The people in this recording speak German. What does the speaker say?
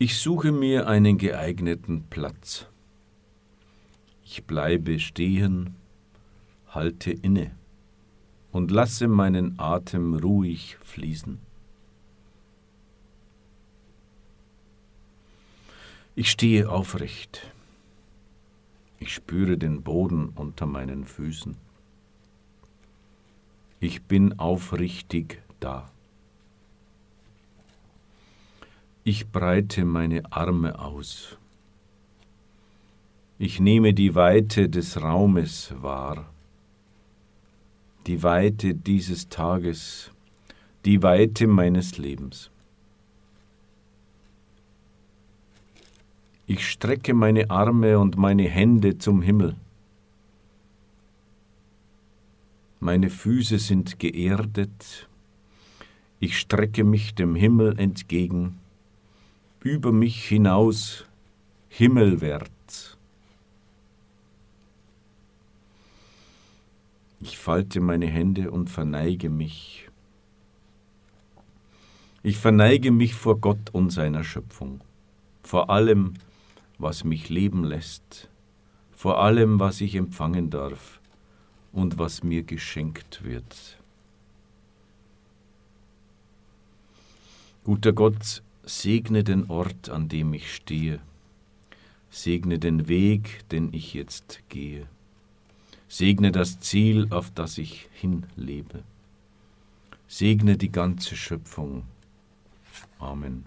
Ich suche mir einen geeigneten Platz. Ich bleibe stehen, halte inne und lasse meinen Atem ruhig fließen. Ich stehe aufrecht. Ich spüre den Boden unter meinen Füßen. Ich bin aufrichtig da. Ich breite meine Arme aus. Ich nehme die Weite des Raumes wahr, die Weite dieses Tages, die Weite meines Lebens. Ich strecke meine Arme und meine Hände zum Himmel. Meine Füße sind geerdet. Ich strecke mich dem Himmel entgegen, über mich hinaus, himmelwärts. Ich falte meine Hände und verneige mich. Ich verneige mich vor Gott und seiner Schöpfung, vor allem, was mich leben lässt, vor allem, was ich empfangen darf und was mir geschenkt wird. Guter Gott, segne den Ort, an dem ich stehe, segne den Weg, den ich jetzt gehe. Segne das Ziel, auf das ich hinlebe. Segne die ganze Schöpfung. Amen.